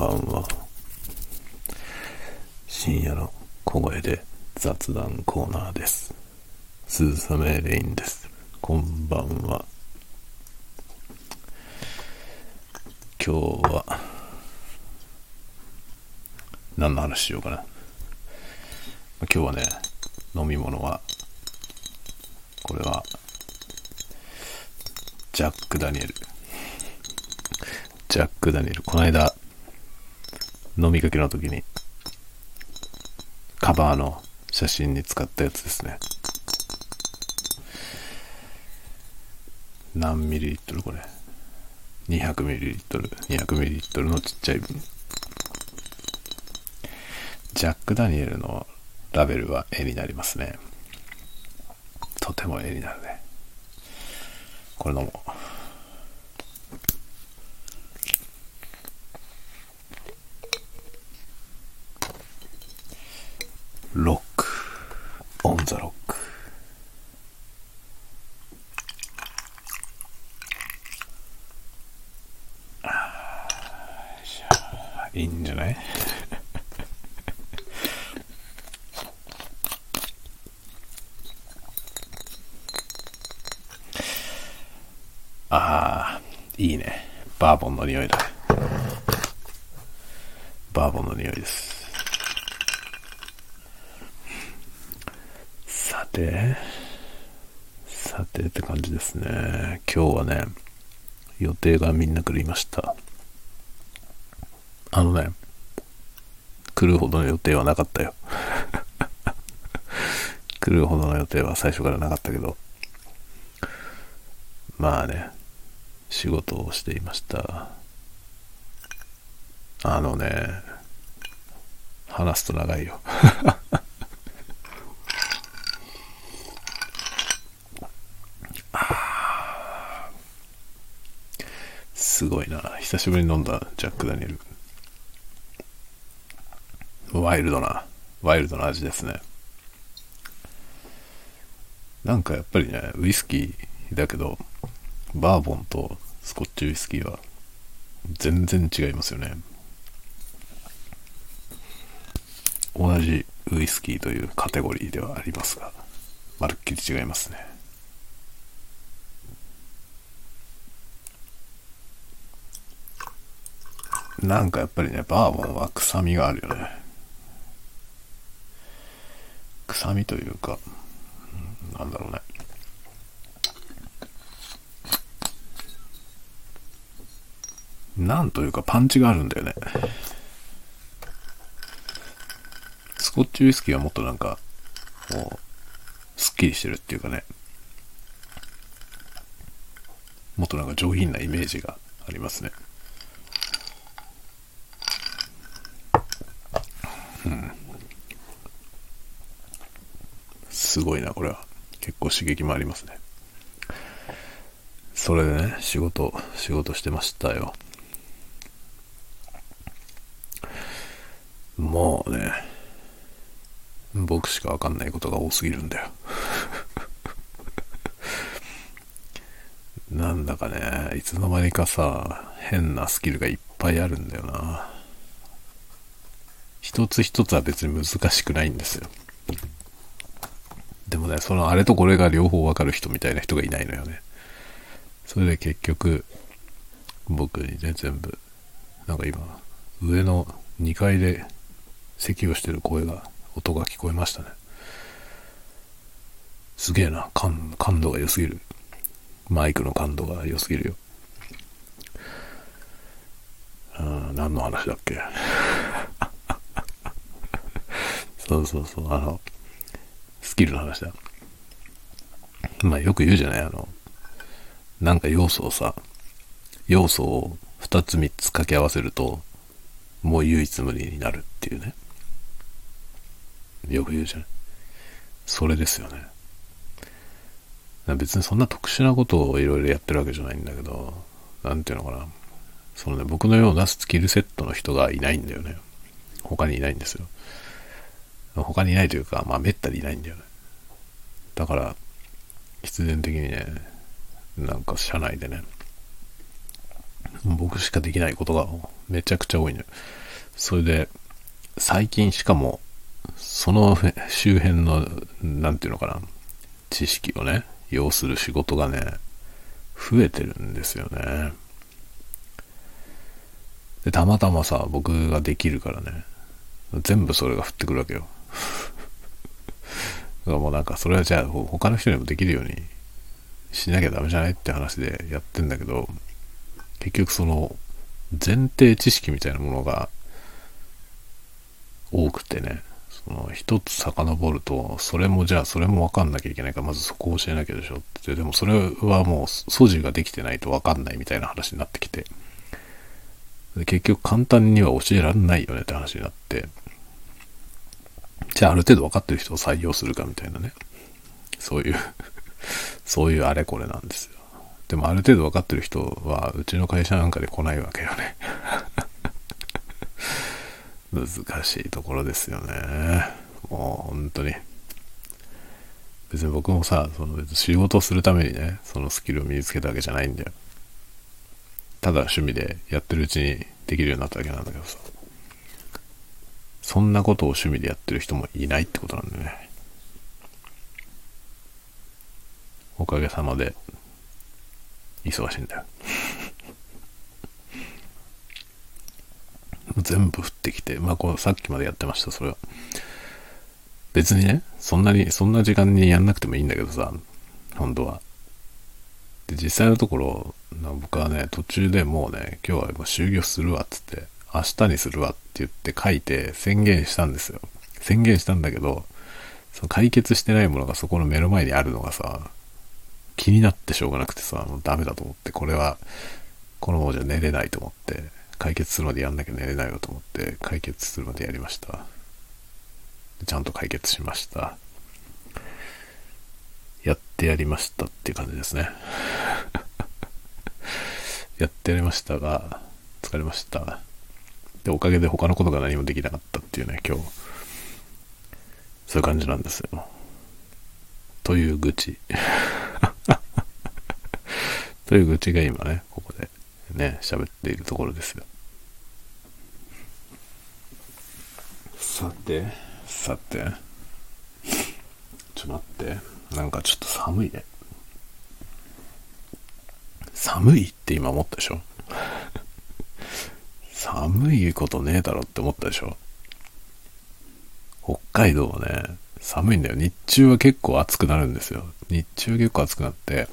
ばんは。深夜の小声で雑談コーナーです。スーメレインです。こんばんは。今日は、何の話しようかな。今日はね、飲み物は、これは、ジャック・ダニエル。ジャック・ダニエル。この間、飲みかけの時に、カバーの写真に使ったやつですね。何ミリリットルこれ？200ミリリットル。200ミリリットルのちっちゃい瓶。ジャック・ダニエルのラベルは絵になりますね。とても絵になるね。これ飲もう。ロック。オンザロック。いいんじゃないああ、いいね。バーボンの匂いだ。バーボンの匂いです。さて、さてって感じですね。今日はね、予定がみんな来りました。あのね、来るほどの予定はなかったよ。来るほどの予定は最初からなかったけど、まあね、仕事をしていました。あのね、話すと長いよ。すごいな。久しぶりに飲んだジャック・ダニエル。ワイルドな、ワイルドな味ですね。なんかやっぱりね、ウイスキーだけど、バーボンとスコッチウイスキーは全然違いますよね。同じウイスキーというカテゴリーではありますが、まるっきり違いますね。なんかやっぱりね、バーボンは臭みがあるよね。臭みというか、なんだろうね。なんというかパンチがあるんだよね。スコッチウイスキーはもっとなんか、もう、すっきりしてるっていうかね。もっとなんか上品なイメージがありますね。うん。すごいな、これは。結構刺激もありますね。それでね、仕事、仕事してましたよ。もうね、僕しかわかんないことが多すぎるんだよ。なんだかね、いつの間にかさ、変なスキルがいっぱいあるんだよな。一つ一つは別に難しくないんですよ。でもね、そのあれとこれが両方わかる人みたいな人がいないのよね。それで結局、僕にね、全部、なんか今、上の2階で咳をしてる声が、音が聞こえましたね。すげえな、感感度が良すぎる。マイクの感度が良すぎるよ。うん、何の話だっけ そうそうそう、あの、スキルの話だ。まあよく言うじゃないあの、なんか要素をさ、要素を2つ3つ掛け合わせると、もう唯一無二になるっていうね。よく言うじゃん。それですよね。別にそんな特殊なことをいろいろやってるわけじゃないんだけど、なんていうのかな。そのね、僕のようなスキルセットの人がいないんだよね。他にいないんですよ。他にいないというか、まあめったにいないんだよね。だから、必然的にね、なんか社内でね、僕しかできないことがめちゃくちゃ多いのよ。それで、最近しかも、その周辺の、なんていうのかな、知識をね、要する仕事がね、増えてるんですよね。で、たまたまさ、僕ができるからね、全部それが降ってくるわけよ。だからもうなんか、それはじゃあ他の人にもできるようにしなきゃダメじゃないって話でやってんだけど、結局その前提知識みたいなものが多くてね、その一つ遡ると、それもじゃあそれもわかんなきゃいけないから、まずそこを教えなきゃでしょって、でもそれはもう素地ができてないとわかんないみたいな話になってきて、結局簡単には教えられないよねって話になって、じゃあある程度分かってる人を採用するかみたいなね、そういう そういうあれこれなんですよ。でもある程度分かってる人はうちの会社なんかで来ないわけよね。難しいところですよね。もう本当に。別に僕もさその別に仕事をするためにねそのスキルを身につけたわけじゃないんだよ。ただ趣味でやってるうちにできるようになっただけなんだけどさ。そんなことを趣味でやってる人もいないってことなんだよね。おかげさまで忙しいんだよ。全部降ってきて、まあこうさっきまでやってました、それは。別にね、そんなに、そんな時間にやんなくてもいいんだけどさ、本当は。で、実際のところ、僕はね、途中でもうね、今日はもう終業するわっつって、明日にするわって言って書いて宣言したんですよ。宣言したんだけど、その解決してないものがそこの目の前にあるのがさ、気になってしょうがなくてさ、もうダメだと思って、これは、このままじゃ寝れないと思って、解決するまでやんなきゃ寝れないよと思って、解決するまでやりました。ちゃんと解決しました。やってやりましたっていう感じですね。やってやりましたが、疲れました。で、おかげで他のことが何もできなかったっていうね、今日。そういう感じなんですよ。という愚痴。という愚痴が今ね、ここでね、喋っているところですよ。さて、さて、ちょっと待って、なんかちょっと寒いね。寒いって今思ったでしょ？寒いことねえだろって思ったでしょ？北海道はね、寒いんだよ。日中は結構暑くなるんですよ。日中は結構暑くなって、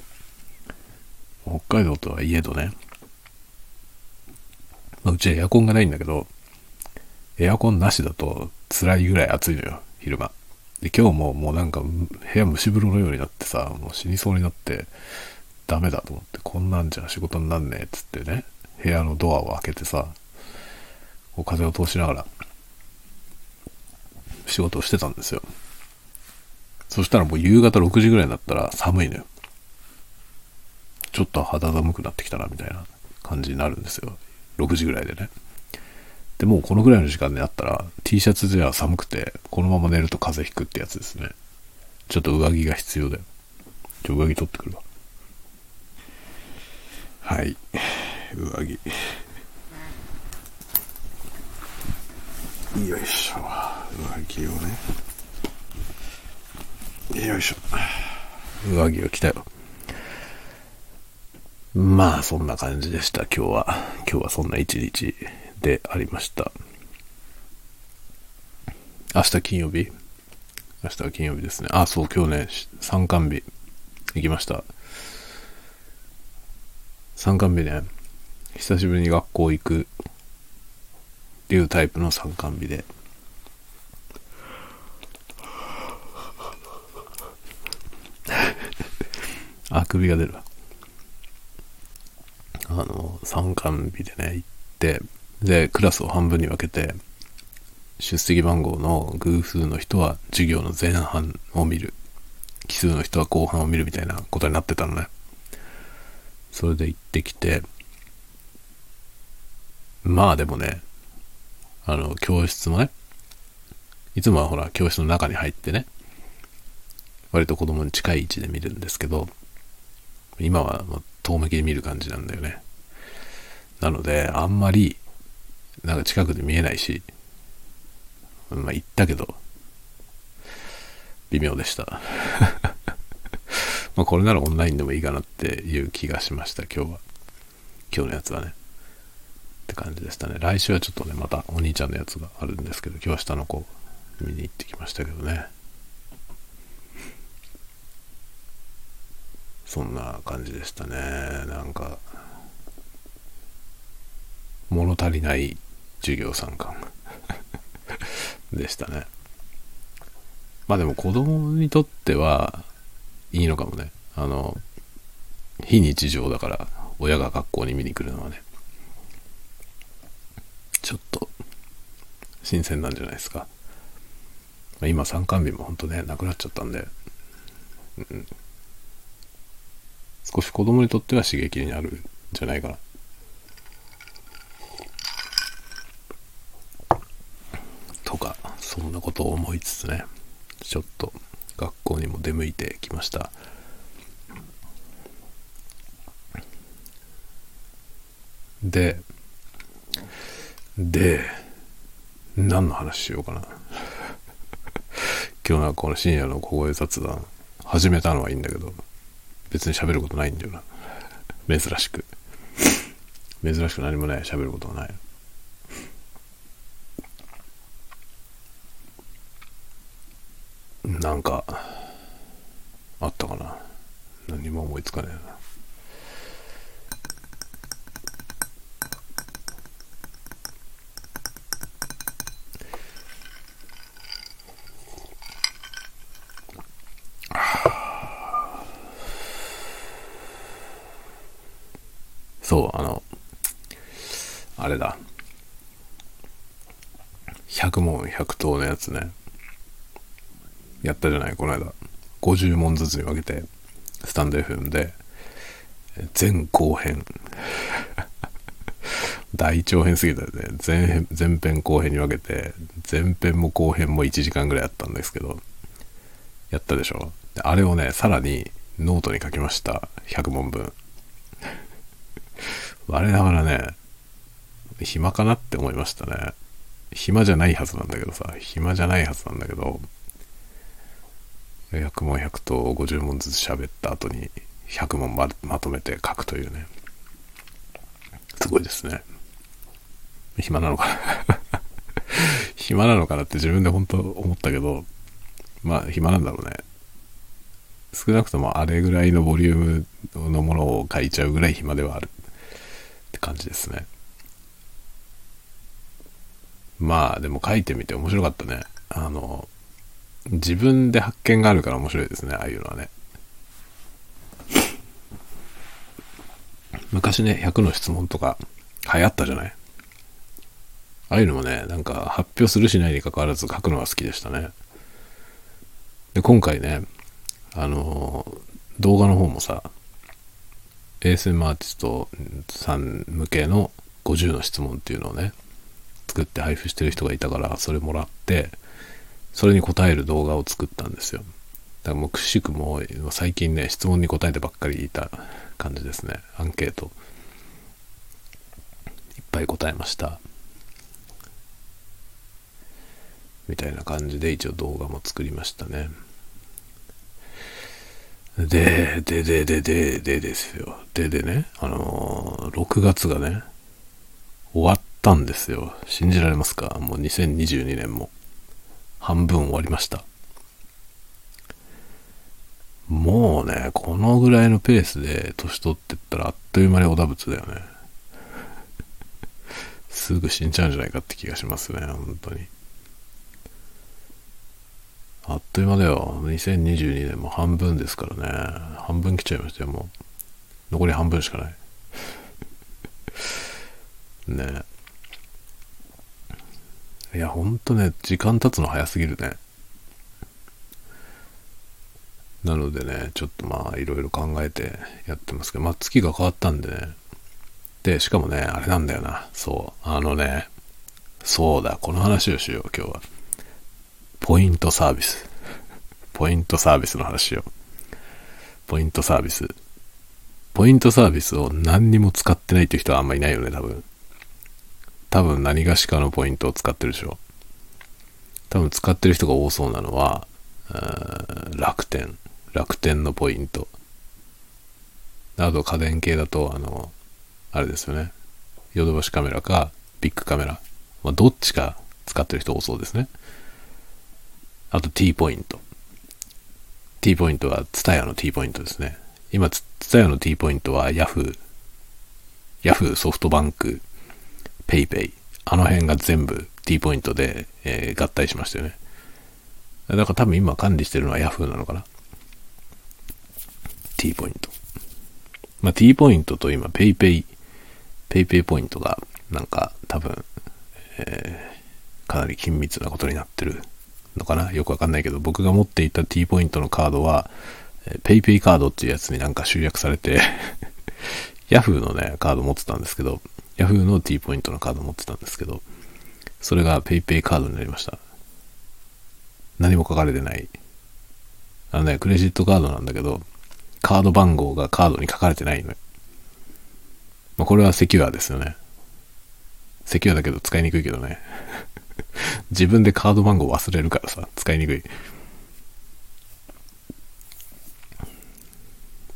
北海道とはいえどね、まあ、うちはエアコンがないんだけど、エアコンなしだと辛いぐらい暑いのよ、昼間。で、今日ももうなんか部屋蒸し風呂のようになってさ、もう死にそうになって、ダメだと思って、こんなんじゃ仕事になんねえっつってね、部屋のドアを開けてさ、こう風を通しながら、仕事をしてたんですよ。そしたらもう夕方6時ぐらいになったら寒いのよ。ちょっと肌寒くなってきたな、みたいな感じになるんですよ。6時ぐらいでね。で、もうこのぐらいの時間になったら T シャツでは寒くて、このまま寝ると風邪ひくってやつですね。ちょっと上着が必要だよ。ちょ、上着取ってくるわ。はい。上着。よいしょ。上着をね。よいしょ。上着を着たよ。まあ、そんな感じでした、今日は。今日はそんな一日でありました。明日金曜日？明日は金曜日ですね。あ、そう、今日ね、参観日行きました。参観日ね、久しぶりに学校行くっていうタイプの参観日で。あくびが出るわ。あの、参観日でね、行って、で、クラスを半分に分けて、出席番号の偶数の人は授業の前半を見る。奇数の人は後半を見るみたいなことになってたのね。それで行ってきて、まあでもね、あの、教室もね、いつもはほら、教室の中に入ってね、割と子供に近い位置で見るんですけど、今は遠向きに見る感じなんだよね。なので、あんまり、なんか近くで見えないし、まあ行ったけど、微妙でした。まあこれならオンラインでもいいかなっていう気がしました、今日は。今日のやつはね。って感じでしたね。来週はちょっとね、またお兄ちゃんのやつがあるんですけど、今日は下の子見に行ってきましたけどね。そんな感じでしたね。なんか、物足りない授業参観 でしたね。まあでも子供にとってはいいのかもね。あの、非日常だから親が学校に見に来るのはね。ちょっと新鮮なんじゃないですか。今参観日も本当ね、なくなっちゃったんで、うん、少し子供にとっては刺激になるんじゃないかな。とか、そんなことを思いつつね、ちょっと学校にも出向いてきました。で、で、何の話しようかな。今日はこの深夜の小声雑談始めたのはいいんだけど、別に喋ることないんだよな。珍しく。珍しく何もない。喋ることがない。なんか、あったかな。何も思いつかねえな。そう、あの、あれだ。100問100答のやつね。やったじゃない、この間。50問ずつに分けて、スタンド FM で、前後編。大長編すぎたよね。前編、前編後編に分けて、前編も後編も1時間ぐらいあったんですけど、やったでしょ？あれをね、さらにノートに書きました。100問分。我ながらね、暇かなって思いましたね。暇じゃないはずなんだけどさ、暇じゃないはずなんだけど、100問100と50問ずつ喋った後に100問ままとめて書くというね。すごいですね。暇なのかな 暇なのかなって自分で本当思ったけど、まあ暇なんだろうね。少なくともあれぐらいのボリュームのものを書いちゃうぐらい暇ではある。って感じですね。まあでも書いてみて面白かったね。あの、自分で発見があるから面白いですね、ああいうのはね。昔ね、100の質問とか流行ったじゃない？ああいうのもね、なんか発表するしないに関わらず書くのが好きでしたね。で、今回ね、あの、動画の方もさ、ASM アーティストさん向けの50の質問っていうのをね、作って配布してる人がいたから、それもらって、それに答える動画を作ったんですよ。だからもうくしくも最近ね、質問に答えてばっかりいた感じですね。アンケート。いっぱい答えました。みたいな感じで一応動画も作りましたね。で、で、で、で、で、でですよ。で、でね、あのー、6月がね、終わったんですよ。信じられますか？もう2022年も半分終わりました。もうね、このぐらいのペースで年取ってったらあっという間におだぶつだよね。すぐ死んじゃうんじゃないかって気がしますね、本当に。あっという間だよ。2022年も半分ですからね。半分来ちゃいましたよ、もう。残り半分しかない。ねえいや、ほんとね、時間経つの早すぎるね。なのでね、ちょっとまあ、いろいろ考えてやってますけど、まあ、月が変わったんでね。で、しかもね、あれなんだよな。そう。あのね、そうだ、この話をしよう、今日は。ポイントサービス。ポイントサービスの話を。ポイントサービス。ポイントサービスを何にも使ってないっていう人はあんまいないよね、多分。多分何がしかのポイントを使ってるでしょ。多分使ってる人が多そうなのは、楽天。楽天のポイント。あと家電系だと、あの、あれですよね。ヨドバシカメラかビッグカメラ。まあ、どっちか使ってる人多そうですね。あと T ポイント。T ポイントは TSUTAYA の T ポイントですね。今、TSUTAYA の T ポイントは Yahoo、Yahoo ソフトバンク、PayPay、あの辺が全部 T ポイントで、えー、合体しましたよね。だから多分今管理してるのは Yahoo なのかな？T ポイント。まあ、T ポイントと今 PayPay、PayPay ポイントがなんか多分、えー、かなり緊密なことになってるのかな？よくわかんないけど、僕が持っていた T ポイントのカードは、PayPay カードっていうやつになんか集約されて Yahoo のね、カード持ってたんですけど、Yahoo の T ポイントのカード持ってたんですけど、それが PayPay カードになりました。何も書かれてない。あのね、クレジットカードなんだけど、カード番号がカードに書かれてないのよ。まあ、これはセキュアですよね。セキュアだけど使いにくいけどね。自分でカード番号忘れるからさ、使いにくい。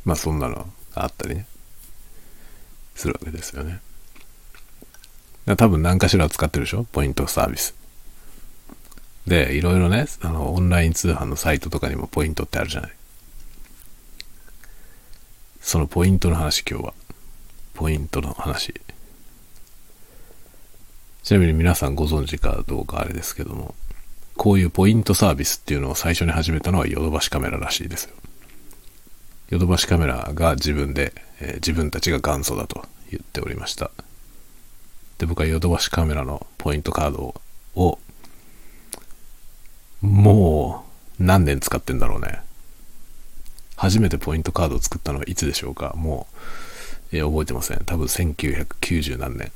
まあそんなのがあったりね、するわけですよね。多分何かしら使ってるでしょ？ポイントサービス。で、いろいろね、あの、オンライン通販のサイトとかにもポイントってあるじゃない。そのポイントの話今日は。ポイントの話。ちなみに皆さんご存知かどうかあれですけども、こういうポイントサービスっていうのを最初に始めたのはヨドバシカメラらしいですよ。ヨドバシカメラが自分で、えー、自分たちが元祖だと言っておりました。で、僕はヨドバシカメラのポイントカードを、もう何年使ってんだろうね。初めてポイントカードを作ったのはいつでしょうか？もう、えー、覚えてません。多分1990何年。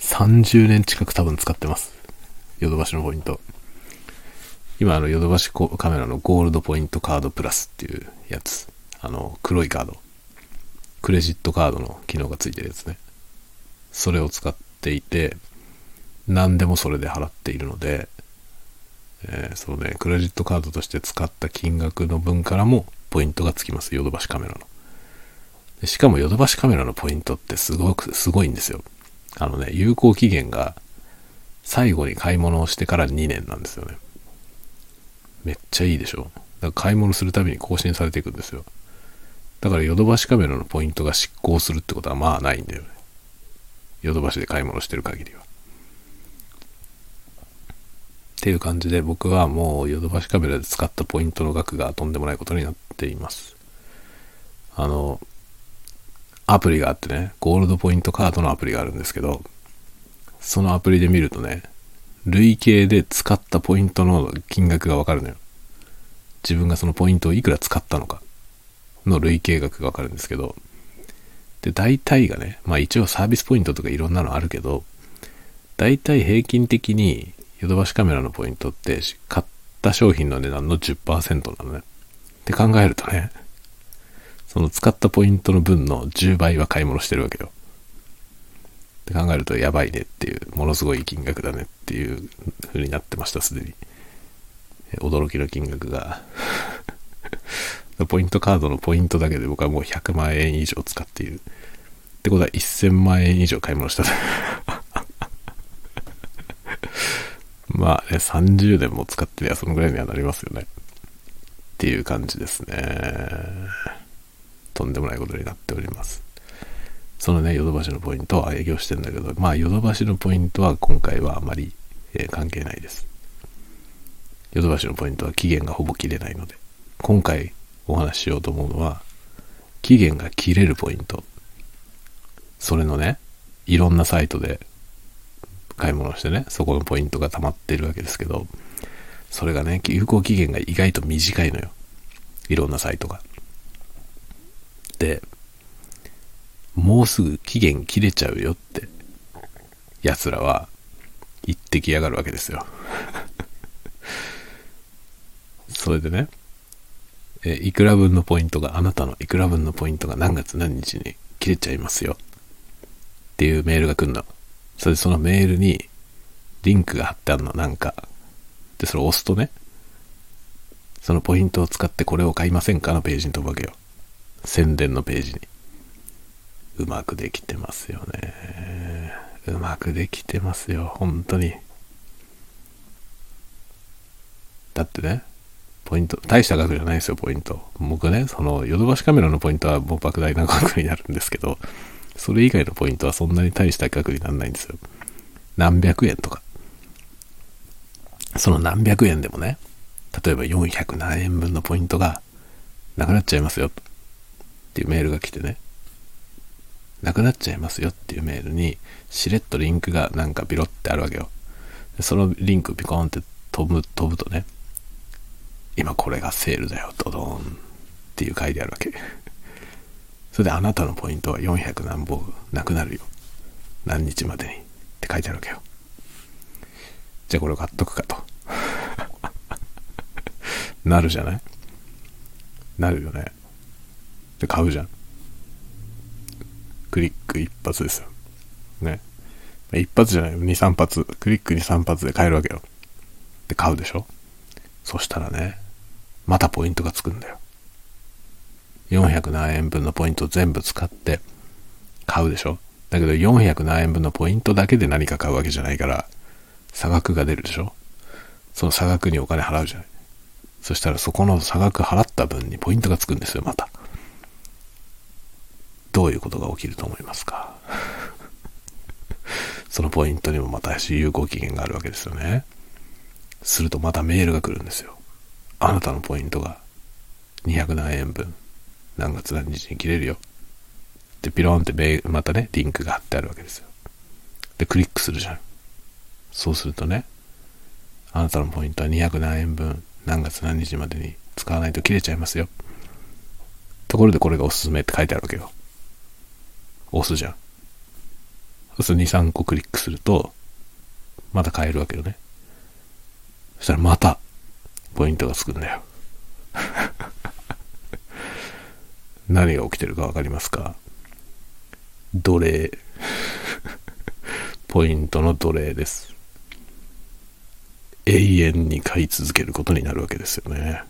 30年近く多分使ってます。ヨドバシのポイント。今、あの、ヨドバシカメラのゴールドポイントカードプラスっていうやつ。あの、黒いカード。クレジットカードの機能がついてるやつね。それを使っていて、何でもそれで払っているので、えー、そうね、クレジットカードとして使った金額の分からもポイントがつきます。ヨドバシカメラの。でしかもヨドバシカメラのポイントってすごく、すごいんですよ。あのね、有効期限が最後に買い物をしてから2年なんですよね。めっちゃいいでしょ。だから買い物するたびに更新されていくんですよ。だからヨドバシカメラのポイントが失効するってことはまあないんだよね。ヨドバシで買い物してる限りは。っていう感じで僕はもうヨドバシカメラで使ったポイントの額がとんでもないことになっています。あの、アプリがあってね、ゴールドポイントカードのアプリがあるんですけど、そのアプリで見るとね、累計で使ったポイントの金額がわかるのよ。自分がそのポイントをいくら使ったのかの累計額がわかるんですけど、で、大体がね、まあ一応サービスポイントとかいろんなのあるけど、大体平均的にヨドバシカメラのポイントって買った商品の値段の10%なのね。って考えるとね、その使ったポイントの分の10倍は買い物してるわけよ。って考えるとやばいねっていう、ものすごい金額だねっていう風になってました、すでに。驚きの金額が ポイントカードのポイントだけで僕はもう100万円以上使っている。ってことは1000万円以上買い物した。まあね、30年も使ってりゃそのぐらいにはなりますよね。っていう感じですね。とんでもないことになっております。そのね、ヨドバシのポイントは営業してんだけど、まあ、ヨドバシのポイントは今回はあまり、えー、関係ないです。ヨドバシのポイントは期限がほぼ切れないので、今回お話ししようと思うのは、期限が切れるポイント。それのね、いろんなサイトで買い物してね、そこのポイントが溜まってるわけですけど、それがね、有効期限が意外と短いのよ。いろんなサイトが。、でもうすぐ期限切れちゃうよって、奴らは言ってきやがるわけですよ。それでね、えいくら分のポイントが、あなたのいくら分のポイントが何月何日に切れちゃいますよ。っていうメールが来るの。それでそのメールにリンクが貼ってあるの、なんか。で、それを押すとね、そのポイントを使ってこれを買いませんかのページに飛ぶわけよ。宣伝のページに。うまくできてますよね。うまくできてますよ、本当に。だってね、ポイント、大した額じゃないですよ、ポイント。僕ね、その、ヨドバシカメラのポイントはもう莫大な額になるんですけど、それ以外のポイントはそんなに大した額にならないんですよ。何百円とか。その何百円でもね、例えば400何円分のポイントがなくなっちゃいますよっていうメールが来てね、なくなっちゃいますよっていうメールに、しれっとリンクがなんかビロってあるわけよ。そのリンクピコーンって飛ぶ、飛ぶとね、今これがセールだよ、ドドーンっていう書いてあるわけ。それであなたのポイントは400何本なくなるよ。何日までにって書いてあるわけよ。じゃあこれ買っとくかと。なるじゃない？なるよね。で、買うじゃん。クリック一発ですよ。ね。一発じゃないよ。2、3発。クリック2、3発で買えるわけよ。で、買うでしょ？そしたらね、またポイントがつくんだよ。400何円分のポイント全部使って買うでしょ？だけど400何円分のポイントだけで何か買うわけじゃないから、差額が出るでしょ？その差額にお金払うじゃない。そしたらそこの差額払った分にポイントがつくんですよ、また。どういうことが起きると思いますか？そのポイントにもまた有効期限があるわけですよね。するとまたメールが来るんですよ。あなたのポイントが200何円分何月何日に切れるよ。で、ピローンってメまたね、リンクが貼ってあるわけですよ。で、クリックするじゃん。そうするとね、あなたのポイントは200何円分何月何日までに使わないと切れちゃいますよ。ところでこれがおすすめって書いてあるわけよ。押すじゃん。そうすると2、3個クリックすると、また買えるわけよね。そしたらまた、ポイントがつくんだよ。何が起きてるかわかりますか？奴隷。ポイントの奴隷です。永遠に買い続けることになるわけですよね。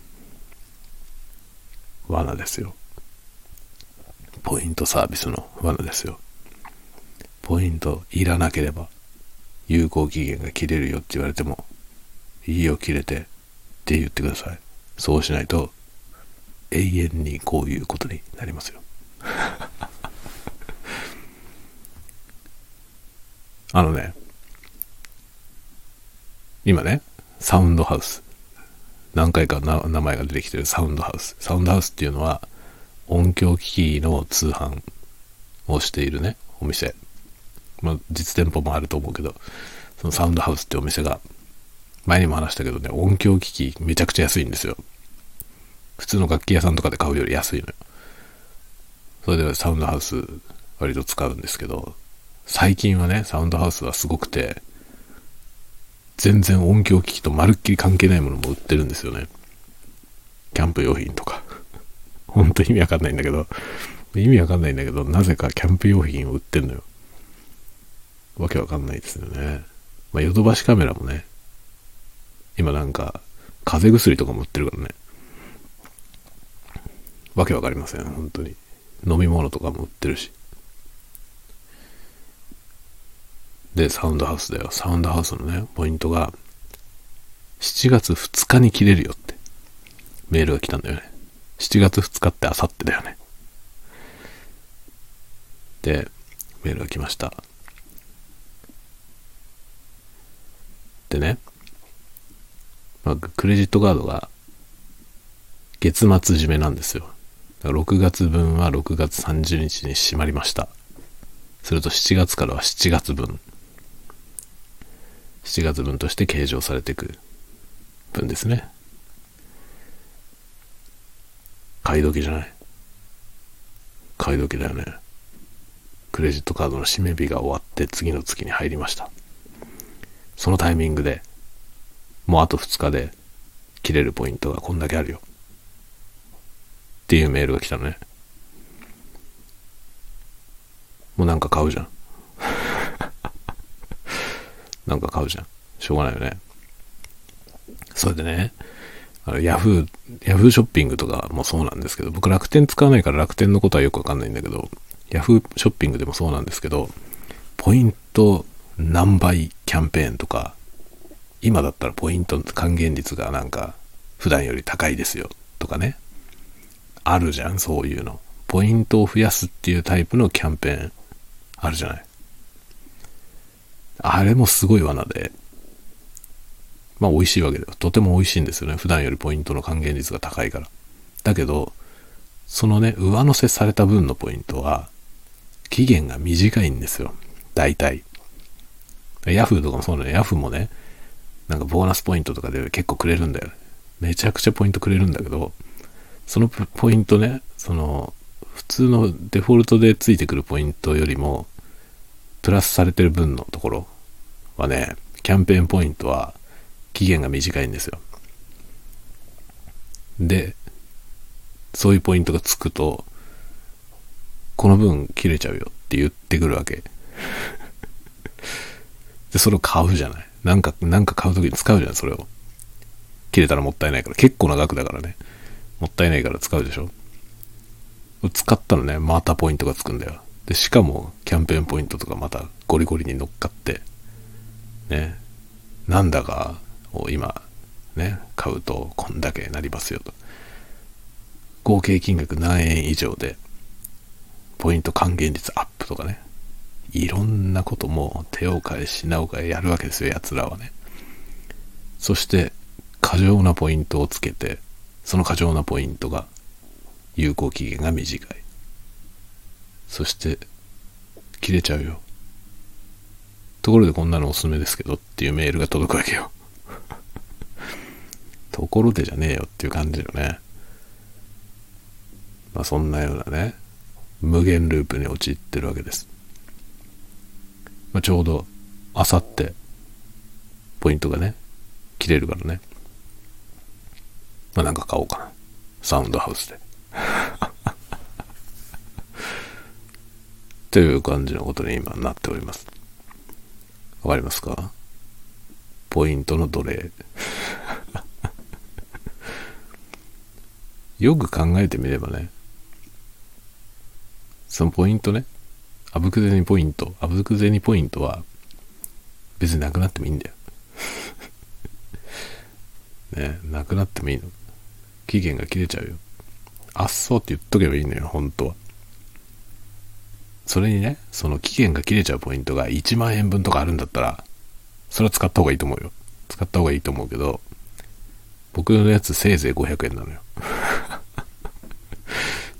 罠ですよ。ポイントサービスの罠ですよ。ポイントいらなければ有効期限が切れるよって言われても、いいよ切れてって言ってください。そうしないと永遠にこういうことになりますよ。あのね、今ね、サウンドハウス。何回か名前が出てきてるサウンドハウス。サウンドハウスっていうのは、音響機器の通販をしているね、お店。まあ、実店舗もあると思うけど、そのサウンドハウスってお店が、前にも話したけどね、音響機器めちゃくちゃ安いんですよ。普通の楽器屋さんとかで買うより安いのよ。それでサウンドハウス割と使うんですけど、最近はね、サウンドハウスはすごくて、全然音響機器とまるっきり関係ないものも売ってるんですよね。キャンプ用品とか。本当意味わかんないんだけど、意味わかんないんだけど、なぜかキャンプ用品を売ってんのよ。わけわかんないですよね。まあ、ヨドバシカメラもね、今なんか、風邪薬とかも売ってるからね。わけわかりません、本当に。飲み物とかも売ってるし。で、サウンドハウスだよ。サウンドハウスのね、ポイントが、7月2日に切れるよって、メールが来たんだよね。7月2日ってあさってだよね。で、メールが来ました。でね、まあ、クレジットカードが月末締めなんですよ。6月分は6月30日に閉まりました。すると7月からは7月分。7月分として計上されていく分ですね。買い時じゃない買い時だよね。クレジットカードの締め日が終わって次の月に入りました。そのタイミングでもうあと2日で切れるポイントがこんだけあるよ。っていうメールが来たのね。もうなんか買うじゃん。なんか買うじゃん。しょうがないよね。それでね、あのヤフー、ヤフーショッピングとかもそうなんですけど、僕楽天使わないから楽天のことはよくわかんないんだけど、ヤフーショッピングでもそうなんですけど、ポイント何倍キャンペーンとか、今だったらポイント還元率がなんか普段より高いですよとかね。あるじゃん、そういうの。ポイントを増やすっていうタイプのキャンペーンあるじゃない。あれもすごい罠で、まあ美味しいわけだよ。とても美味しいんですよね。普段よりポイントの還元率が高いから。だけど、そのね、上乗せされた分のポイントは、期限が短いんですよ。大体。ヤフーとかもそうね。ヤフーもね、なんかボーナスポイントとかで結構くれるんだよ。めちゃくちゃポイントくれるんだけど、そのポイントね、その、普通のデフォルトでついてくるポイントよりも、プラスされてる分のところはね、キャンペーンポイントは期限が短いんですよ。で、そういうポイントがつくと、この分切れちゃうよって言ってくるわけ。で、それを買うじゃない。なんか、なんか買うときに使うじゃん、それを。切れたらもったいないから。結構な額だからね。もったいないから使うでしょ？使ったらね、またポイントがつくんだよ。で、しかも、キャンペーンポイントとかまたゴリゴリに乗っかって、ね、なんだかを今、ね、買うとこんだけなりますよと。合計金額何円以上で、ポイント還元率アップとかね、いろんなことも手を変え品を変えやるわけですよ、奴らはね。そして、過剰なポイントをつけて、その過剰なポイントが有効期限が短い。そして、切れちゃうよ。ところでこんなのおすすめですけどっていうメールが届くわけよ。ところでじゃねえよっていう感じよね。まあそんなようなね、無限ループに陥ってるわけです。まあ、ちょうど、あさって、ポイントがね、切れるからね。まあなんか買おうかな。サウンドハウスで。という感じのことに今なっております。わかりますか？ポイントの奴隷。よく考えてみればね、そのポイントね、あぶくぜにポイント、あぶくぜにポイントは別になくなってもいいんだよ。ね、なくなってもいいの。期限が切れちゃうよ。あっそうって言っとけばいいのよ、本当は。それにね、その期限が切れちゃうポイントが1万円分とかあるんだったら、それは使った方がいいと思うよ。使った方がいいと思うけど、僕のやつせいぜい500円なのよ。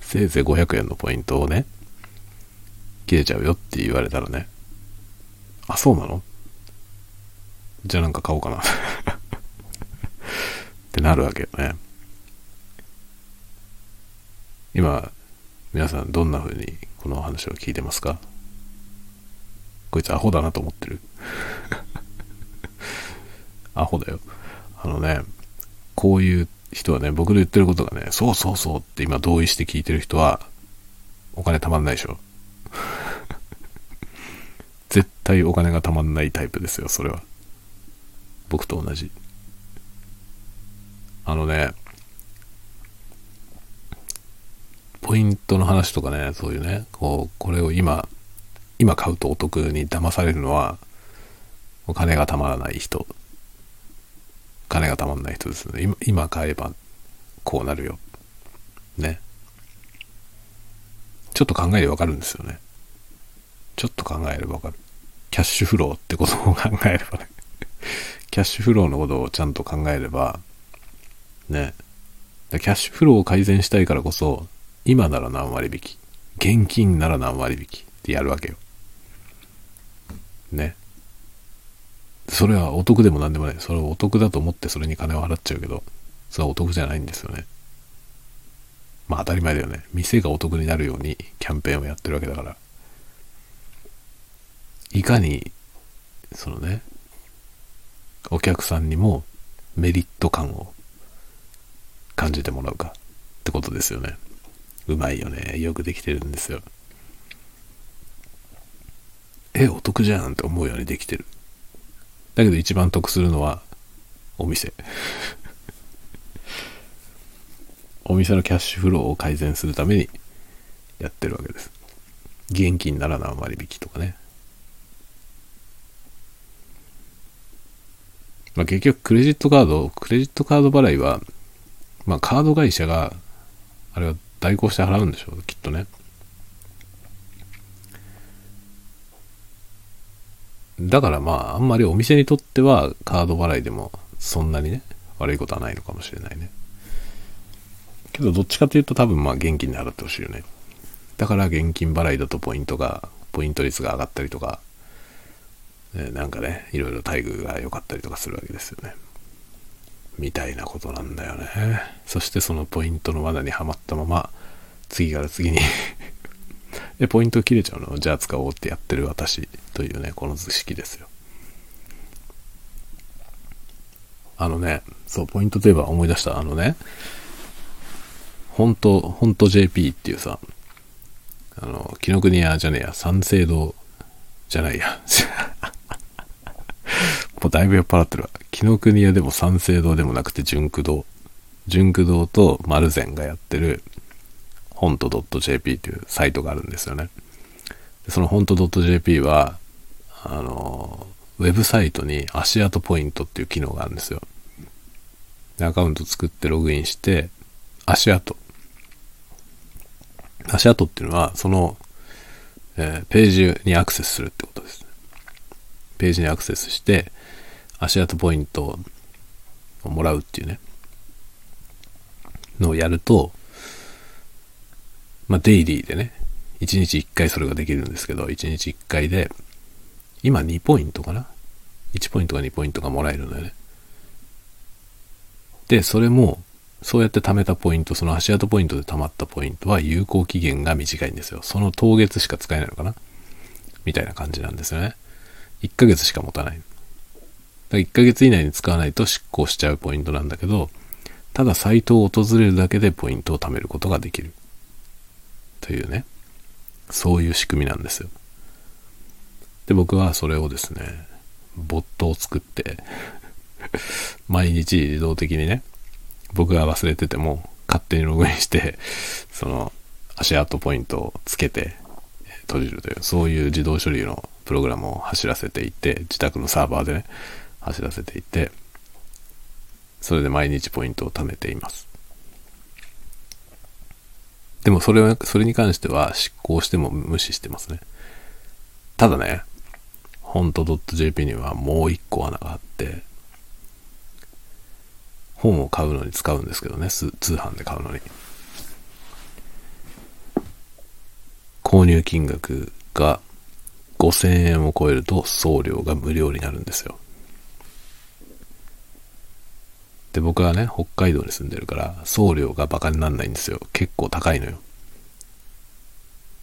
せいぜい500円のポイントをね、切れちゃうよって言われたらね、あ、そうなの？じゃあなんか買おうかな ってなるわけよね。今、皆さんどんな風にこの話を聞いてますか？こいつアホだなと思ってる アホだよ。あのね、こういう人はね、僕の言ってることがね、そうそうそうって今同意して聞いてる人は、お金たまんないでしょ。絶対お金がたまんないタイプですよ、それは。僕と同じ。あのね、ポイントの話とかね、そういうね、こう、これを今、今買うとお得に騙されるのは、お金がたまらない人。金がたまらない人ですね。今今買えばこうなるよ。ね。ちょっと考えればわかるんですよね。ちょっと考えればわかる。キャッシュフローってことを考えればね。キャッシュフローのことをちゃんと考えれば、ね。キャッシュフローを改善したいからこそ、今なら何割引き、現金なら何割引きってやるわけよ。ね。それはお得でも何でもない。それはお得だと思ってそれに金を払っちゃうけど、それはお得じゃないんですよね。まあ当たり前だよね。店がお得になるようにキャンペーンをやってるわけだから。いかに、そのね、お客さんにもメリット感を感じてもらうかってことですよね。うまいよね。よくできてるんですよ。え、お得じゃんって思うようにできてる。だけど一番得するのは、お店。お店のキャッシュフローを改善するためにやってるわけです。現金なら何割引きとかね。まあ、結局クレジットカード、クレジットカード払いは、まあカード会社が、あれは代行して払うんでしょう、きっとね。だからまあ、あんまりお店にとってはカード払いでもそんなにね、悪いことはないのかもしれないね。けどどっちかというと多分まあ現金で払ってほしいよね。だから現金払いだとポイントが、ポイント率が上がったりとか、えなんかね、いろいろ待遇が良かったりとかするわけですよね。みたいなことなんだよね。そしてそのポイントの罠にはまったまま、次から次に で、ポイント切れちゃうの？じゃあ使おうってやってる私というね、この図式ですよ。あのね、そう、ポイントといえば思い出した。あのね、本当本当 JP っていうさ、あの、紀ノ国屋じゃねえや、三省堂じゃないや。もうだいぶ酔っ払ってるわ。紀ノ国屋でも三省堂でもなくて純駆堂。純駆堂と丸善がやってる、ホント .jp っていうサイトがあるんですよね。でそのホント .jp は、あの、ウェブサイトに足跡ポイントっていう機能があるんですよ。でアカウント作ってログインして、足跡。足跡っていうのは、その、えー、ページにアクセスするってことです。ページにアクセスして、足跡ポイントをもらうっていうね、のをやると、まあ、デイリーでね、1日1回それができるんですけど、1日1回で、今2ポイントかな ?1 ポイントか2ポイントがもらえるのよね。で、それも、そうやって貯めたポイント、その足跡ポイントで貯まったポイントは有効期限が短いんですよ。その当月しか使えないのかな？みたいな感じなんですよね。1ヶ月しか持たない。だから1ヶ月以内に使わないと執行しちゃうポイントなんだけど、ただサイトを訪れるだけでポイントを貯めることができる。というね、そういう仕組みなんですよ。で、僕はそれをですね、ボットを作って 毎日自動的にね、僕が忘れてても勝手にログインして、その足跡ポイントをつけて閉じるという、そういう自動処理のプログラムを走らせていて、自宅のサーバーでね、走らせていて、それで毎日ポイントを貯めています。でもそれは、それに関しては執行しても無視してますね。ただね、ほんと .jp にはもう一個穴があって、本を買うのに使うんですけどね、通販で買うのに。購入金額が5000円を超えると送料が無料になるんですよ。で、僕はね、北海道に住んでるから、送料がバカになんないんですよ。結構高いのよ。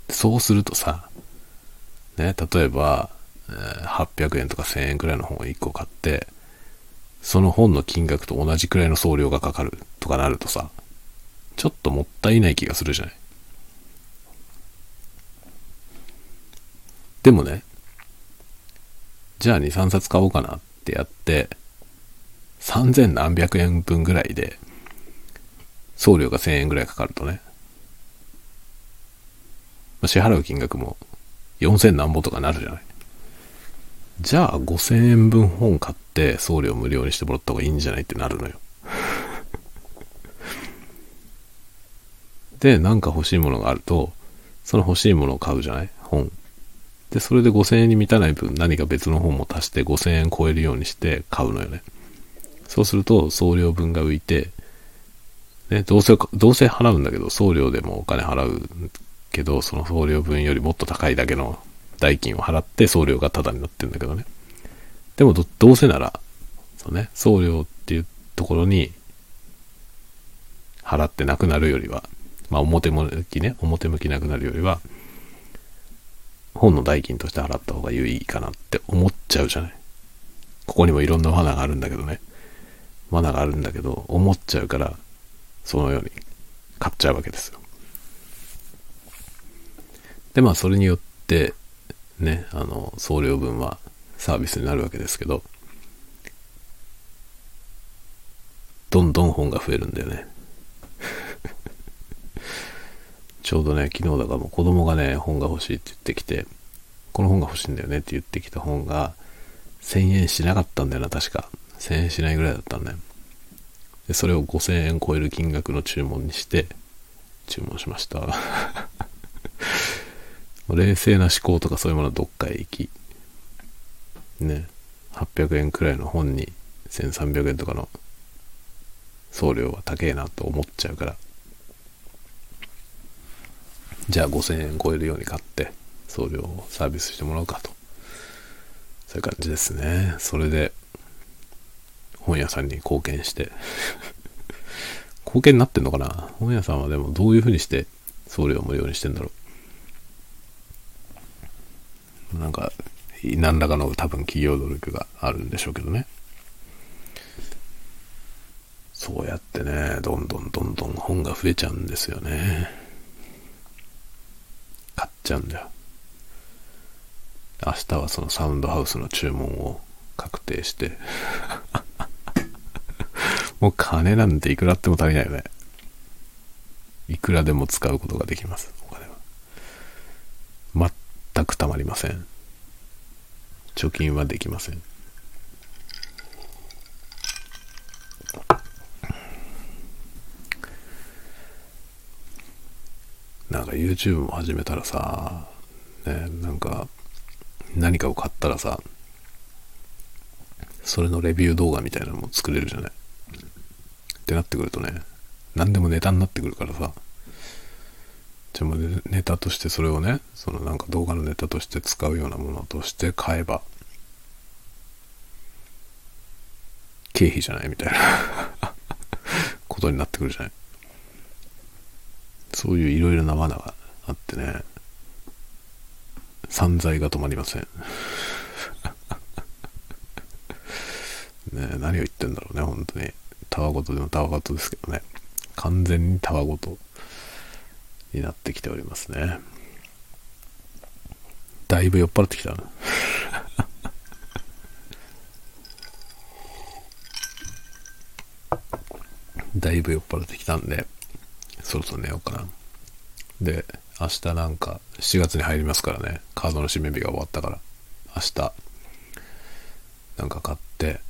そうするとさ、ね、例えば、800円とか1000円くらいの本を1個買って、その本の金額と同じくらいの送料がかかるとかなるとさ、ちょっともったいない気がするじゃない。でもね、じゃあ2、3冊買おうかなってやって、3000何百円分ぐらいで、送料が1000円ぐらいかかるとね、支払う金額も4000何ぼとかなるじゃない。じゃあ5000円分本買って送料無料にしてもらった方がいいんじゃないってなるのよ。で、なんか欲しいものがあると、その欲しいものを買うじゃない？本。で、それで5000円に満たない分何か別の本も足して5000円超えるようにして買うのよね。そうすると送料分が浮いて、ね、どうせ、どうせ払うんだけど、送料でもお金払うけど、その送料分よりもっと高いだけの代金を払って送料がタダになってるんだけどね。でもど、どうせなら、そうね、送料っていうところに払ってなくなるよりは、まあ表向きね、表向きなくなるよりは、本の代金として払った方が有意義かなって思っちゃうじゃない。ここにもいろんな罠があるんだけどね。罠があるんだけど、思っちゃうから、そのように買っちゃうわけですよ。で、まあそれによって、ね、あの、送料分はサービスになるわけですけど、どんどん本が増えるんだよね。ちょうどね、昨日だからもう子供がね、本が欲しいって言ってきて、この本が欲しいんだよねって言ってきた本が、1000円しなかったんだよな、確か。1000円しないぐらいだったんだよ。で、それを5000円超える金額の注文にして、注文しました。冷静な思考とかそういうものはどっかへ行き、ね、800円くらいの本に1300円とかの送料は高えなと思っちゃうから、じゃあ5000円超えるように買って、送料をサービスしてもらおうかと。そういう感じですね。それで、本屋さんに貢献して 貢献になってんのかな？本屋さんはでもどういう風にして送料無料にしてんだろう。なんか、何らかの多分企業努力があるんでしょうけどね。そうやってね、どんどんどんどん本が増えちゃうんですよね。買っちゃうんだよ。明日はそのサウンドハウスの注文を確定して もう金なんていくらあっても足りないよね。いくらでも使うことができます、お金は。全くたまりません。貯金はできません。なんか YouTube も始めたらさ、ね、なんか何かを買ったらさ、それのレビュー動画みたいなのも作れるじゃない。ってなってくるとね、何でもネタになってくるからさ、じゃあもネタとしてそれをね、そのなんか動画のネタとして使うようなものとして買えば、経費じゃない？みたいな ことになってくるじゃない？そういういろいろな罠があってね、散財が止まりません。ね何を言ってんだろうね、本当に。たわごとでもたわごとですけどね。完全にたわごとになってきておりますね。だいぶ酔っ払ってきたな。だいぶ酔っ払ってきたんで、そろそろ寝ようかな。で、明日なんか7月に入りますからね、カードの締め日が終わったから、明日、なんか買って、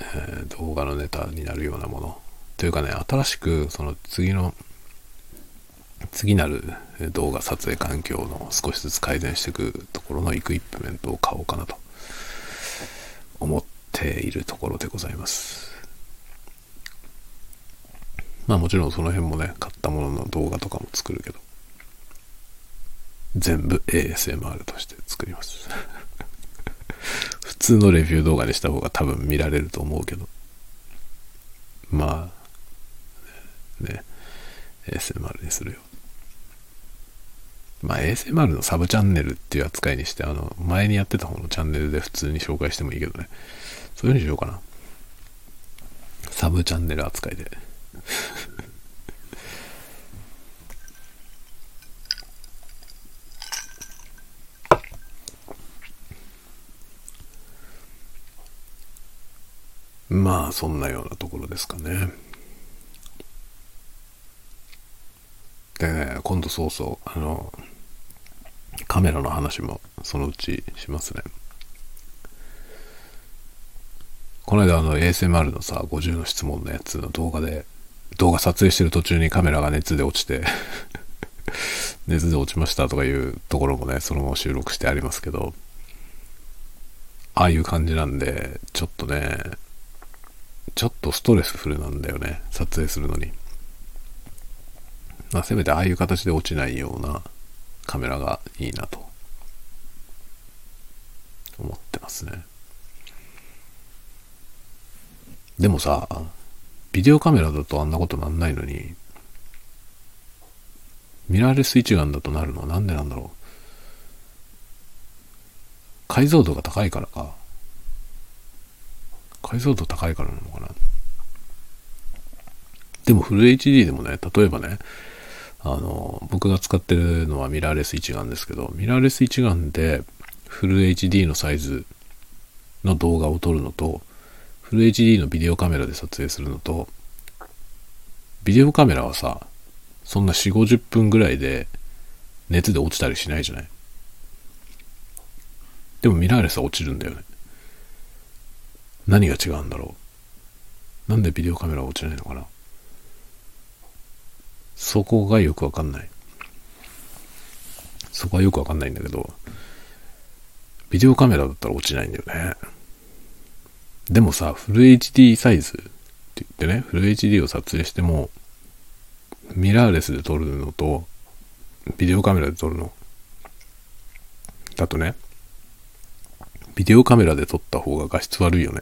えー、動画のネタになるようなもの。というかね、新しくその次の、次なる動画撮影環境の少しずつ改善していくところのエクイップメントを買おうかなと思っているところでございます。まあもちろんその辺もね、買ったものの動画とかも作るけど、全部 ASMR として作ります。普通のレビュー動画にした方が多分見られると思うけど、まあ、ね、ASMR にするよ。まあ ASMR のサブチャンネルっていう扱いにして、あの、前にやってた方のチャンネルで普通に紹介してもいいけどね。そういう風にしようかな。サブチャンネル扱いで。まあそんなようなところですかね。でね、今度そうそう、あの、カメラの話もそのうちしますね。この間あの ASMR のさ、50の質問のやつの動画で、動画撮影してる途中にカメラが熱で落ちて 熱で落ちましたとかいうところもね、そのまま収録してありますけど、ああいう感じなんで、ちょっとね、ちょっとストレスフルなんだよね、撮影するのに。まあ、せめてああいう形で落ちないようなカメラがいいなと思ってますね。でもさ、ビデオカメラだとあんなことなんないのに、ミラーレス一眼だとなるのはなんでなんだろう。解像度が高いからか。解像度高いからなのかな。でもフル HD でもね、例えばね、あの、僕が使ってるのはミラーレス一眼ですけど、ミラーレス一眼でフル HD のサイズの動画を撮るのと、フル HD のビデオカメラで撮影するのと、ビデオカメラはさ、そんな4、50分ぐらいで熱で落ちたりしないじゃないでもミラーレスは落ちるんだよね。何が違うんだろうなんでビデオカメラは落ちないのかなそこがよくわかんない。そこはよくわかんないんだけど、ビデオカメラだったら落ちないんだよね。でもさ、フル HD サイズって言ってね、フル HD を撮影しても、ミラーレスで撮るのと、ビデオカメラで撮るの。だとね、ビデオカメラで撮った方が画質悪いよね。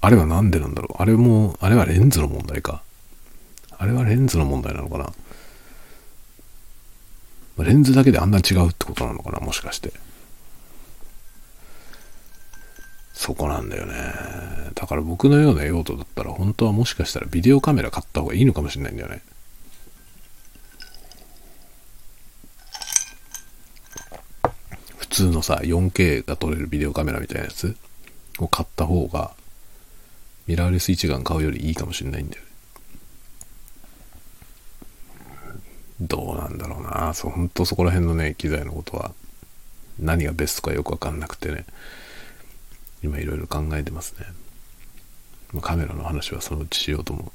あれはなんでなんだろう？あれも、あれはレンズの問題か。あれはレンズの問題なのかな？レンズだけであんな違うってことなのかな？もしかして。そこなんだよね。だから僕のような用途だったら本当はもしかしたらビデオカメラ買った方がいいのかもしれないんだよね。通のさ、4K が撮れるビデオカメラみたいなやつを買った方がミラーレス一眼買うよりいいかもしれないんだよね。どうなんだろうな。そう、本当そこら辺のね、機材のことは何がベストかよくわかんなくてね。今いろいろ考えてますね。まカメラの話はそのうちしようと思う。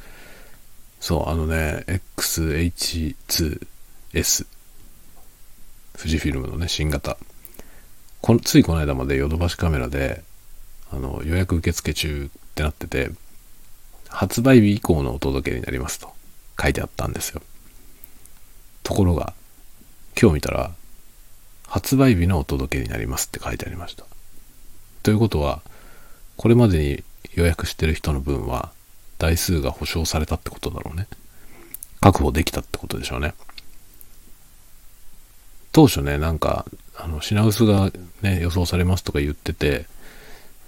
そう、あのね、XH2S。富士フィルムのね、新型。このついこの間までヨドバシカメラで、あの、予約受付中ってなってて、発売日以降のお届けになりますと書いてあったんですよ。ところが、今日見たら、発売日のお届けになりますって書いてありました。ということは、これまでに予約してる人の分は、台数が保証されたってことだろうね。確保できたってことでしょうね。当初ね、なんか、あの、品薄がね、予想されますとか言ってて、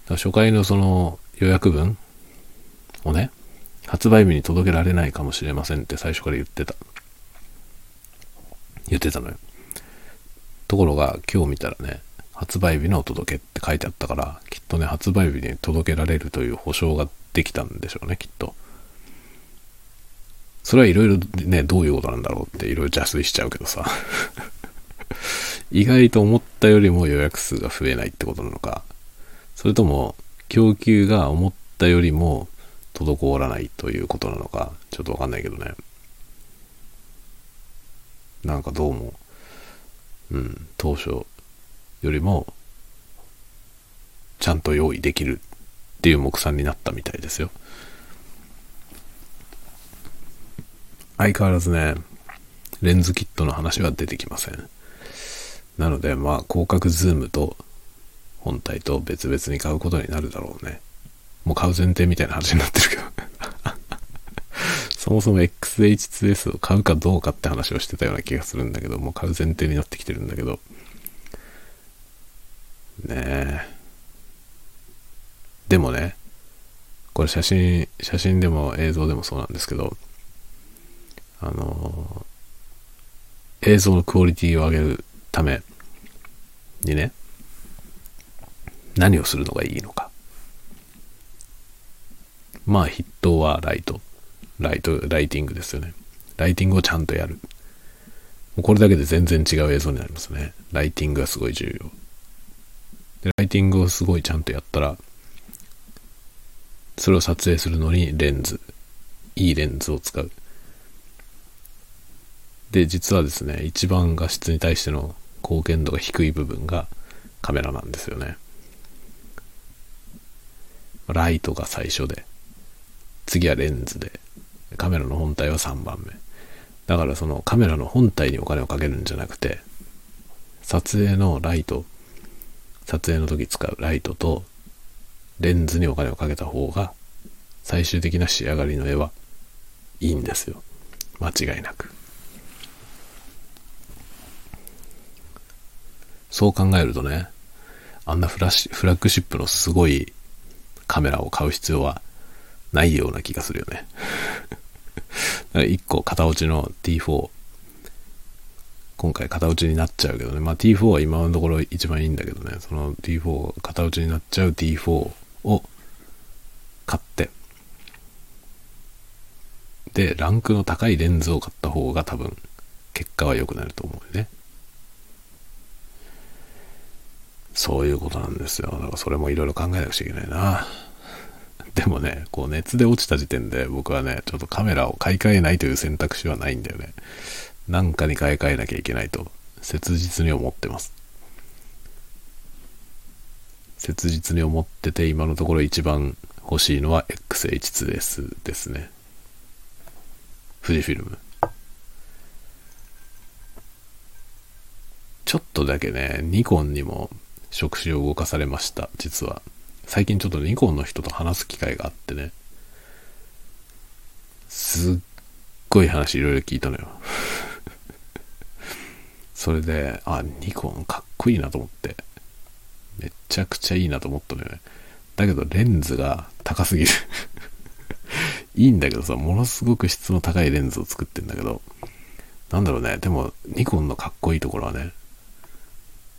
初回のその予約分をね、発売日に届けられないかもしれませんって最初から言ってた。言ってたのよ。ところが今日見たらね、発売日のお届けって書いてあったから、きっとね、発売日に届けられるという保証ができたんでしょうね、きっと。それはいろいろね、どういうことなんだろうっていろいろ邪推しちゃうけどさ。意外と思ったよりも予約数が増えないってことなのか、それとも供給が思ったよりも滞らないということなのか、ちょっとわかんないけどね。なんかどうも、うん、当初よりも、ちゃんと用意できるっていう目算になったみたいですよ。相変わらずね、レンズキットの話は出てきません。なので、まあ、広角ズームと本体と別々に買うことになるだろうね。もう買う前提みたいな話になってるけど そもそも XH2S を買うかどうかって話をしてたような気がするんだけど、もう買う前提になってきてるんだけど、ねえ。でもね、これ写真、写真でも映像でもそうなんですけど、あのー、映像のクオリティを上げるためにね、何をするのがいいのか。まあ筆頭はライト。ライト、ライティングですよね。ライティングをちゃんとやる。もうこれだけで全然違う映像になりますね。ライティングがすごい重要。で、ライティングをすごいちゃんとやったら、それを撮影するのにレンズ、いいレンズを使う。で、実はですね、一番画質に対しての貢献度が低い部分がカメラなんですよね。ライトが最初で、次はレンズで、カメラの本体は3番目。だからそのカメラの本体にお金をかけるんじゃなくて、撮影のライト、撮影の時使うライトとレンズにお金をかけた方が最終的な仕上がりの絵はいいんですよ。間違いなく。そう考えるとね、あんなフラッシュ、フラッグシップのすごいカメラを買う必要はないような気がするよね。1個型落ちの T4 今回型落ちになっちゃうけどね。まあ T4 は今のところ一番いいんだけどね。その T4、型落ちになっちゃう T4 を買って、で、ランクの高いレンズを買った方が多分結果は良くなると思うね。そういうことなんですよ。だからそれもいろいろ考えなくちゃいけないな。でもね、こう熱で落ちた時点で僕はね、ちょっとカメラを買い替えないという選択肢はないんだよね。なんかに買い替えなきゃいけないと切実に思ってます。切実に思ってて今のところ一番欲しいのは XH2S ですね。富士フィルム。ちょっとだけね、ニコンにも触手を動かされました、実は。最近ちょっとニコンの人と話す機会があってね。すっごい話いろいろ聞いたのよ。それで、あ、ニコンかっこいいなと思って。めちゃくちゃいいなと思ったのよね。だけどレンズが高すぎる いいんだけどさ、ものすごく質の高いレンズを作ってんだけど、なんだろうね、でもニコンのかっこいいところはね、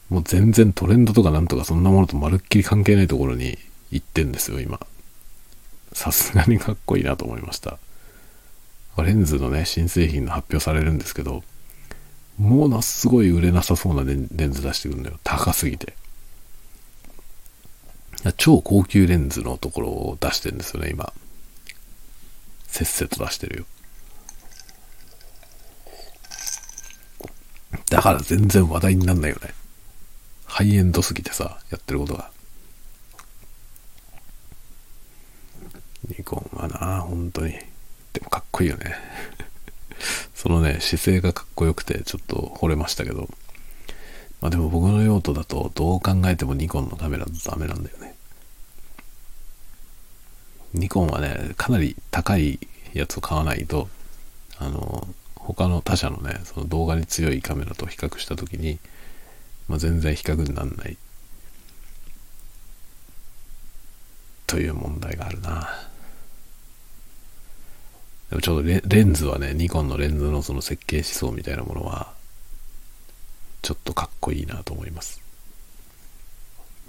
もう全然トレンドとかなんとかそんなものとまるっきり関係ないところに行ってんですよ、今。さすがにかっこいいなと思いました。レンズのね、新製品の発表されるんですけど、ものすごい売れなさそうなレンズ出してくるんだよ。高すぎて。超高級レンズのところを出してるんですよね、今。せっせと出してるよ。だから全然話題になんないよね。ハイエンドすぎてさ、やってることが。ニコンはな、本当に。でもかっこいいよね。そのね、姿勢がかっこよくて、ちょっと惚れましたけど。まあでも僕の用途だと、どう考えてもニコンのカメラだとダメなんだよね。ニコンはね、かなり高いやつを買わないと、あの、他の他社のね、その動画に強いカメラと比較したときに、まあ、全然比較にならない。という問題があるな。でもちょうどレンズはね、ニコンのレンズのその設計思想みたいなものは、ちょっとかっこいいなと思います。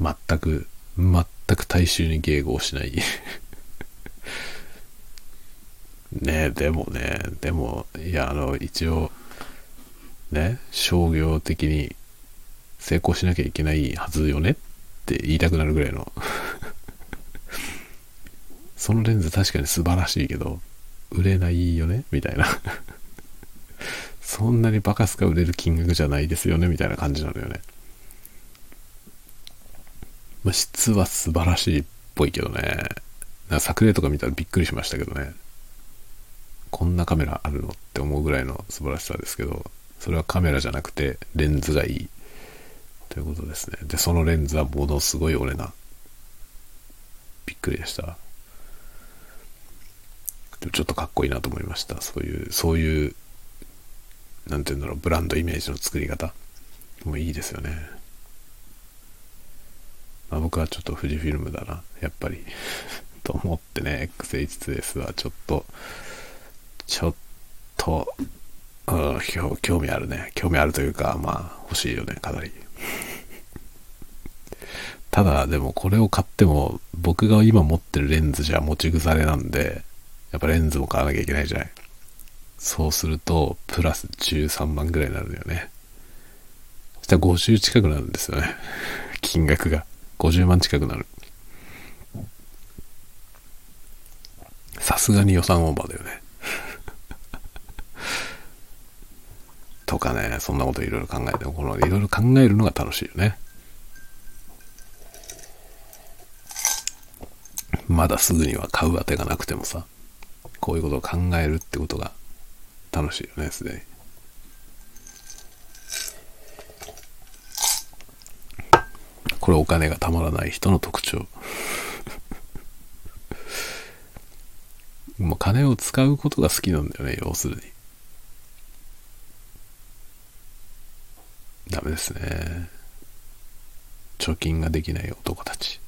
全く、全く大衆に迎合しない ねでもね、でも、いや、あの、一応、ね、商業的に成功しなきゃいけないはずよねって言いたくなるぐらいの そのレンズ確かに素晴らしいけど、売れないよねみたいな そんなにバカすか売れる金額じゃないですよねみたいな感じなのよね。まあ、質は素晴らしいっぽいけどね。な作例とか見たらびっくりしましたけどね。こんなカメラあるのって思うぐらいの素晴らしさですけど、それはカメラじゃなくてレンズがいい。ということですね。で、そのレンズはものすごい俺な。びっくりでした。ちょっとかっこいいなと思いました。そういう、そういう、なんて言うんだろう、ブランドイメージの作り方。もいいですよね。まあ、僕はちょっと富士フィルムだな、やっぱり と思ってね、XH2S はちょっと、ちょっと、うん、興味あるね。興味あるというか、まあ、欲しいよね、かなり。ただ、でもこれを買っても、僕が今持ってるレンズじゃ持ち腐れなんで、やっぱレンズも買わなきゃいけないじゃない。そうすると、プラス13万ぐらいになるんだよね。そしたら50近くなるんですよね。金額が。50万近くなる。さすがに予算オーバーだよね。とかね、そんなこといろいろ考えて、このいろいろ考えるのが楽しいよね。まだすぐには買うあてがなくてもさ。こういうことを考えるってことが楽しいよね、すでに。これお金がたまらない人の特徴。もう金を使うことが好きなんだよね、要するに。ですね。貯金ができない男たち。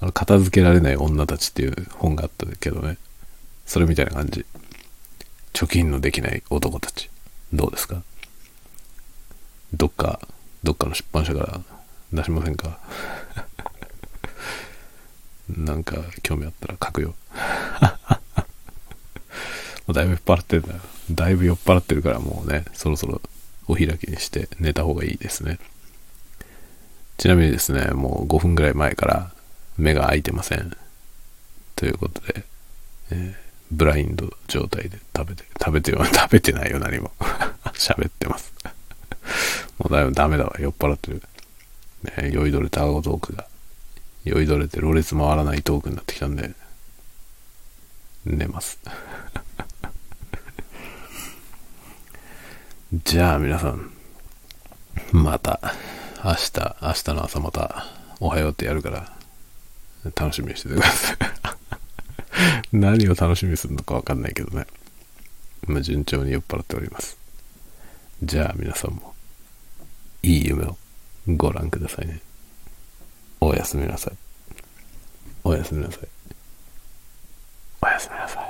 あの片付けられない女たちっていう本があったけどね。それみたいな感じ。貯金のできない男たち。どうですか？どっか、どっかの出版社から出しませんか？なんか興味あったら書くよ。もうだいぶ酔っ払ってんだよ。だいぶ酔っ払ってるからもうね、そろそろお開きにして寝た方がいいですね。ちなみにですね、もう5分ぐらい前から目が開いてません。ということで、えー、ブラインド状態で食べて、食べてよ、食べてないよ、何も。喋ってます。もうだいぶダメだわ、酔っ払ってる。ね、酔いどれたアゴトークが、酔いどれてろれつ回らないトークになってきたんで、寝ます。じゃあ皆さん、また、明日、明日の朝また、おはようってやるから、楽しみにしててください。何を楽しみにするのかわかんないけどね。ま、順調に酔っ払っております。じゃあ皆さんも、いい夢をご覧くださいね。おやすみなさい。おやすみなさい。おやすみなさい。